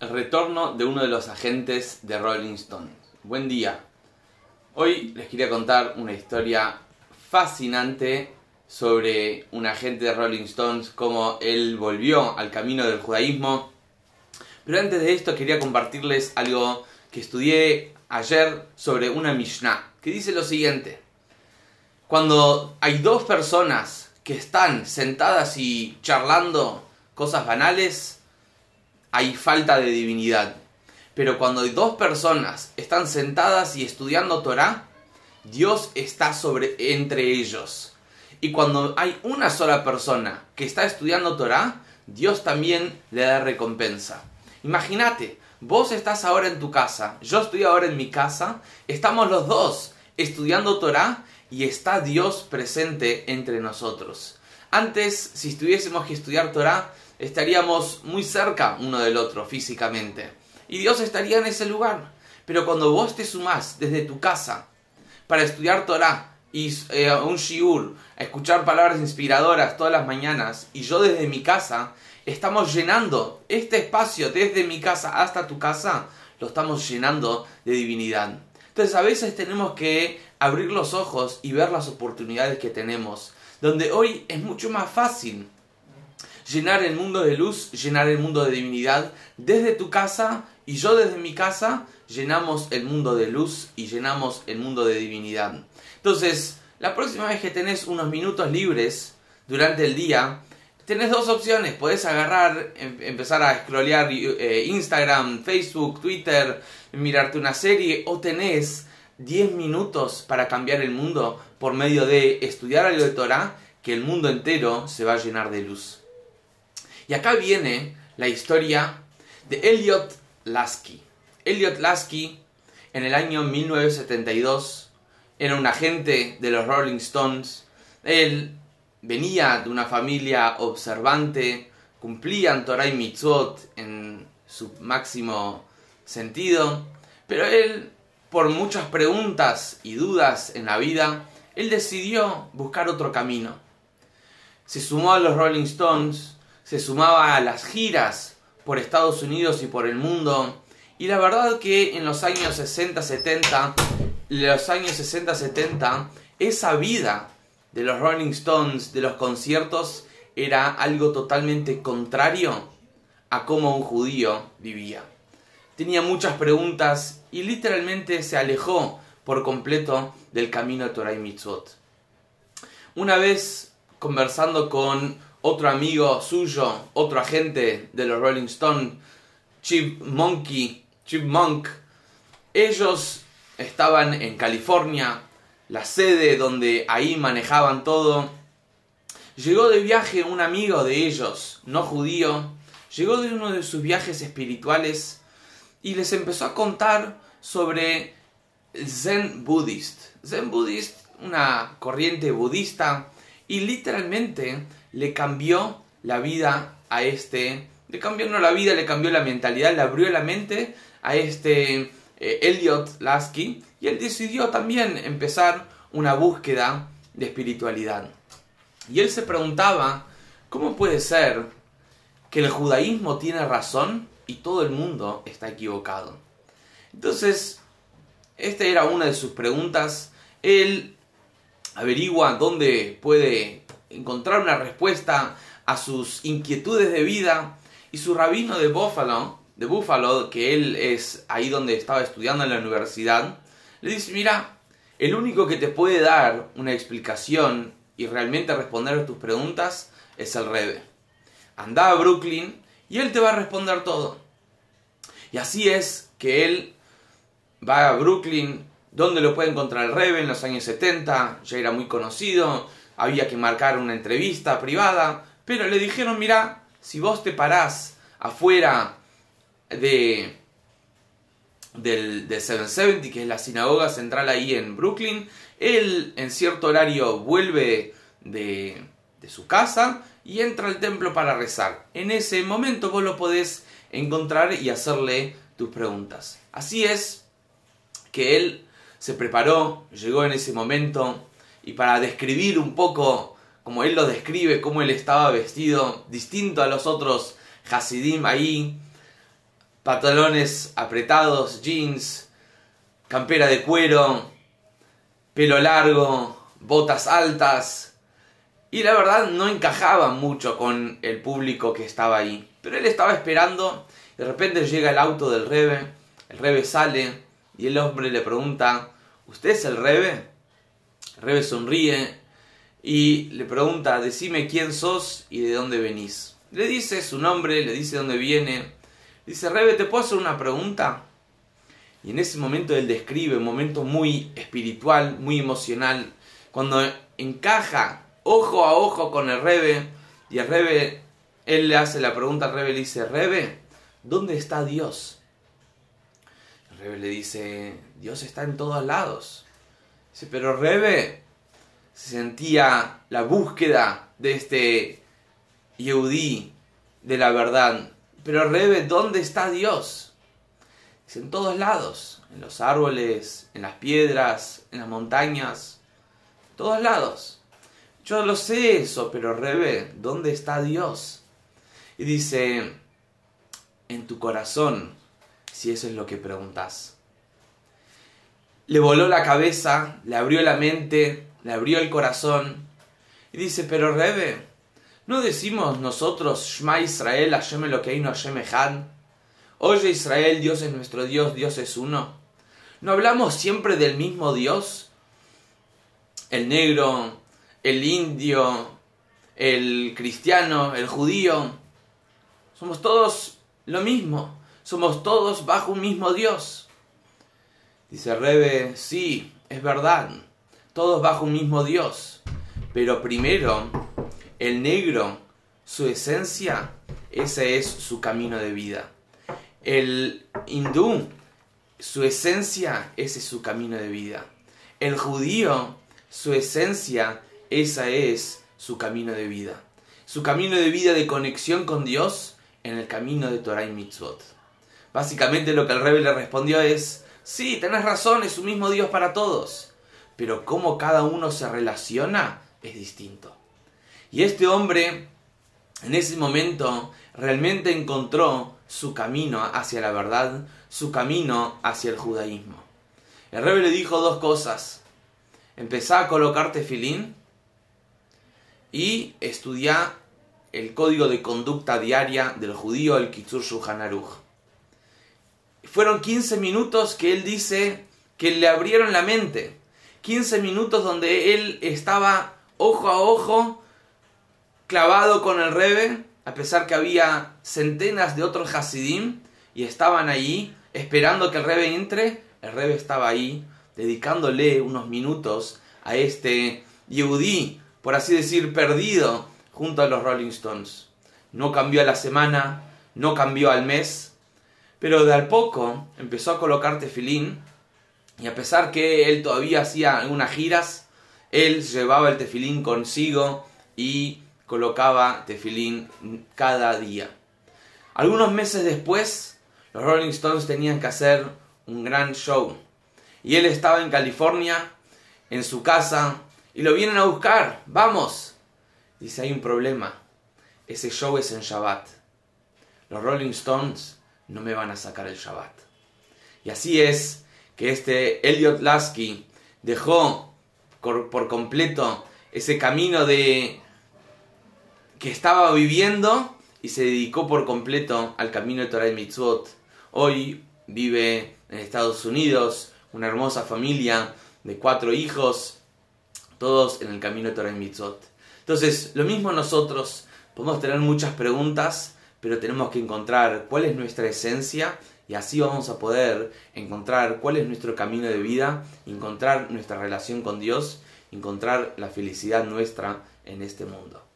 el retorno de uno de los agentes de Rolling Stone. Buen día. Hoy les quería contar una historia fascinante sobre un agente de Rolling Stones, cómo él volvió al camino del judaísmo. Pero antes de esto quería compartirles algo que estudié ayer sobre una Mishnah, que dice lo siguiente. Cuando hay dos personas que están sentadas y charlando cosas banales, hay falta de divinidad. Pero cuando dos personas están sentadas y estudiando Torah, Dios está sobre entre ellos. Y cuando hay una sola persona que está estudiando Torah, Dios también le da recompensa. Imagínate, vos estás ahora en tu casa, yo estoy ahora en mi casa, estamos los dos estudiando Torah y está Dios presente entre nosotros. Antes, si estuviésemos que estudiar Torah, estaríamos muy cerca uno del otro físicamente. Y Dios estaría en ese lugar. Pero cuando vos te sumás desde tu casa para estudiar Torah y eh, un shiur, a escuchar palabras inspiradoras todas las mañanas, y yo desde mi casa, estamos llenando este espacio desde mi casa hasta tu casa, lo estamos llenando de divinidad. Entonces a veces tenemos que abrir los ojos y ver las oportunidades que tenemos, donde hoy es mucho más fácil llenar el mundo de luz, llenar el mundo de divinidad. Desde tu casa y yo desde mi casa llenamos el mundo de luz y llenamos el mundo de divinidad. Entonces, la próxima vez que tenés unos minutos libres durante el día, tenés dos opciones. Puedes agarrar, em, empezar a scrollear eh, Instagram, Facebook, Twitter, mirarte una serie o tenés 10 minutos para cambiar el mundo por medio de estudiar algo de Torah, que el mundo entero se va a llenar de luz. Y acá viene la historia de Elliot Lasky. Elliot Lasky, en el año 1972, era un agente de los Rolling Stones. Él venía de una familia observante, cumplían Torah y Mitzvot en su máximo sentido, pero él, por muchas preguntas y dudas en la vida, él decidió buscar otro camino. Se sumó a los Rolling Stones, se sumaba a las giras por Estados Unidos y por el mundo. Y la verdad que en los años 60-70, los años 60-70, esa vida de los Rolling Stones, de los conciertos, era algo totalmente contrario a cómo un judío vivía. Tenía muchas preguntas y literalmente se alejó por completo del camino de Torah y Mitzvot. Una vez conversando con otro amigo suyo, otro agente de los Rolling Stones, Chip Monkey, Chip Monk, ellos estaban en California, la sede donde ahí manejaban todo. Llegó de viaje un amigo de ellos, no judío, llegó de uno de sus viajes espirituales y les empezó a contar sobre Zen Buddhist. Zen Buddhist, una corriente budista, y literalmente le cambió la vida a este, le cambió no la vida, le cambió la mentalidad, le abrió la mente a este eh, Elliot Lasky y él decidió también empezar una búsqueda de espiritualidad. Y él se preguntaba, ¿cómo puede ser que el judaísmo tiene razón y todo el mundo está equivocado? Entonces, esta era una de sus preguntas. Él averigua dónde puede encontrar una respuesta a sus inquietudes de vida y su rabino de Buffalo, de Buffalo, que él es ahí donde estaba estudiando en la universidad, le dice, mira, el único que te puede dar una explicación y realmente responder a tus preguntas es el Rebe. Anda a Brooklyn y él te va a responder todo. Y así es que él va a Brooklyn, donde lo puede encontrar el Rebe en los años 70, ya era muy conocido, había que marcar una entrevista privada, pero le dijeron, mira, si vos te parás afuera de del, 770, que es la sinagoga central ahí en Brooklyn, él en cierto horario vuelve de, de su casa y entra al templo para rezar. En ese momento vos lo podés encontrar y hacerle tus preguntas. Así es que él se preparó, llegó en ese momento, y para describir un poco como él lo describe, cómo él estaba vestido, distinto a los otros Hasidim ahí, pantalones apretados, jeans, campera de cuero, pelo largo, botas altas. Y la verdad no encajaba mucho con el público que estaba ahí. Pero él estaba esperando, de repente llega el auto del Rebe, el Rebe sale y el hombre le pregunta, ¿usted es el Rebe? Rebe sonríe y le pregunta, decime quién sos y de dónde venís. Le dice su nombre, le dice dónde viene. Dice, Rebe, ¿te puedo hacer una pregunta? Y en ese momento él describe un momento muy espiritual, muy emocional, cuando encaja ojo a ojo con el Rebe y el Rebe, él le hace la pregunta al Rebe, le dice, Rebe, ¿dónde está Dios? El Rebe le dice, Dios está en todos lados. Dice, pero Rebe se sentía la búsqueda de este Yehudí de la verdad. Pero Rebe, ¿dónde está Dios? Dice, en todos lados, en los árboles, en las piedras, en las montañas, todos lados. Yo lo sé eso, pero Rebe, ¿dónde está Dios? Y dice, en tu corazón, si eso es lo que preguntas. Le voló la cabeza, le abrió la mente, le abrió el corazón. Y dice, pero Rebe, ¿no decimos nosotros, Shma Israel, Hashem Elokeinu, Hashem Echad? Oye Israel, Dios es nuestro Dios, Dios es uno. ¿No hablamos siempre del mismo Dios? El negro, el indio, el cristiano, el judío. Somos todos lo mismo. Somos todos bajo un mismo Dios. Dice Rebe, sí, es verdad. Todos bajo un mismo Dios. Pero primero, el negro, su esencia, ese es su camino de vida. El hindú, su esencia, ese es su camino de vida. El judío, su esencia, esa es su camino de vida. Su camino de vida de conexión con Dios en el camino de Torah y Mitzvot. Básicamente lo que el rebe le respondió es, sí, tenés razón, es un mismo Dios para todos, pero cómo cada uno se relaciona es distinto. Y este hombre, en ese momento, realmente encontró su camino hacia la verdad, su camino hacia el judaísmo. El rebe le dijo dos cosas. Empezá a colocarte filín y estudiar el código de conducta diaria del judío, el Kitzur Shulchan Aruch. Fueron 15 minutos que él dice que le abrieron la mente. 15 minutos donde él estaba ojo a ojo, clavado con el Rebe, a pesar que había centenas de otros Hasidim y estaban ahí esperando que el Rebe entre. El Rebe estaba ahí dedicándole unos minutos a este Yehudí, por así decir, perdido junto a los Rolling Stones. No cambió a la semana, no cambió al mes, pero de al poco empezó a colocar tefilín y a pesar que él todavía hacía algunas giras, él llevaba el tefilín consigo y colocaba tefilín cada día. Algunos meses después, los Rolling Stones tenían que hacer un gran show. Y él estaba en California, en su casa, y lo vienen a buscar. Vamos. Dice, hay un problema. Ese show es en Shabbat. Los Rolling Stones no me van a sacar el Shabbat. Y así es que este Elliot Lasky dejó por completo ese camino de que estaba viviendo y se dedicó por completo al camino de Torah y Mitzvot. Hoy vive en Estados Unidos, una hermosa familia de cuatro hijos, todos en el camino de Torah y Mitzvot. Entonces, lo mismo nosotros, podemos tener muchas preguntas, pero tenemos que encontrar cuál es nuestra esencia y así vamos a poder encontrar cuál es nuestro camino de vida, encontrar nuestra relación con Dios, encontrar la felicidad nuestra en este mundo.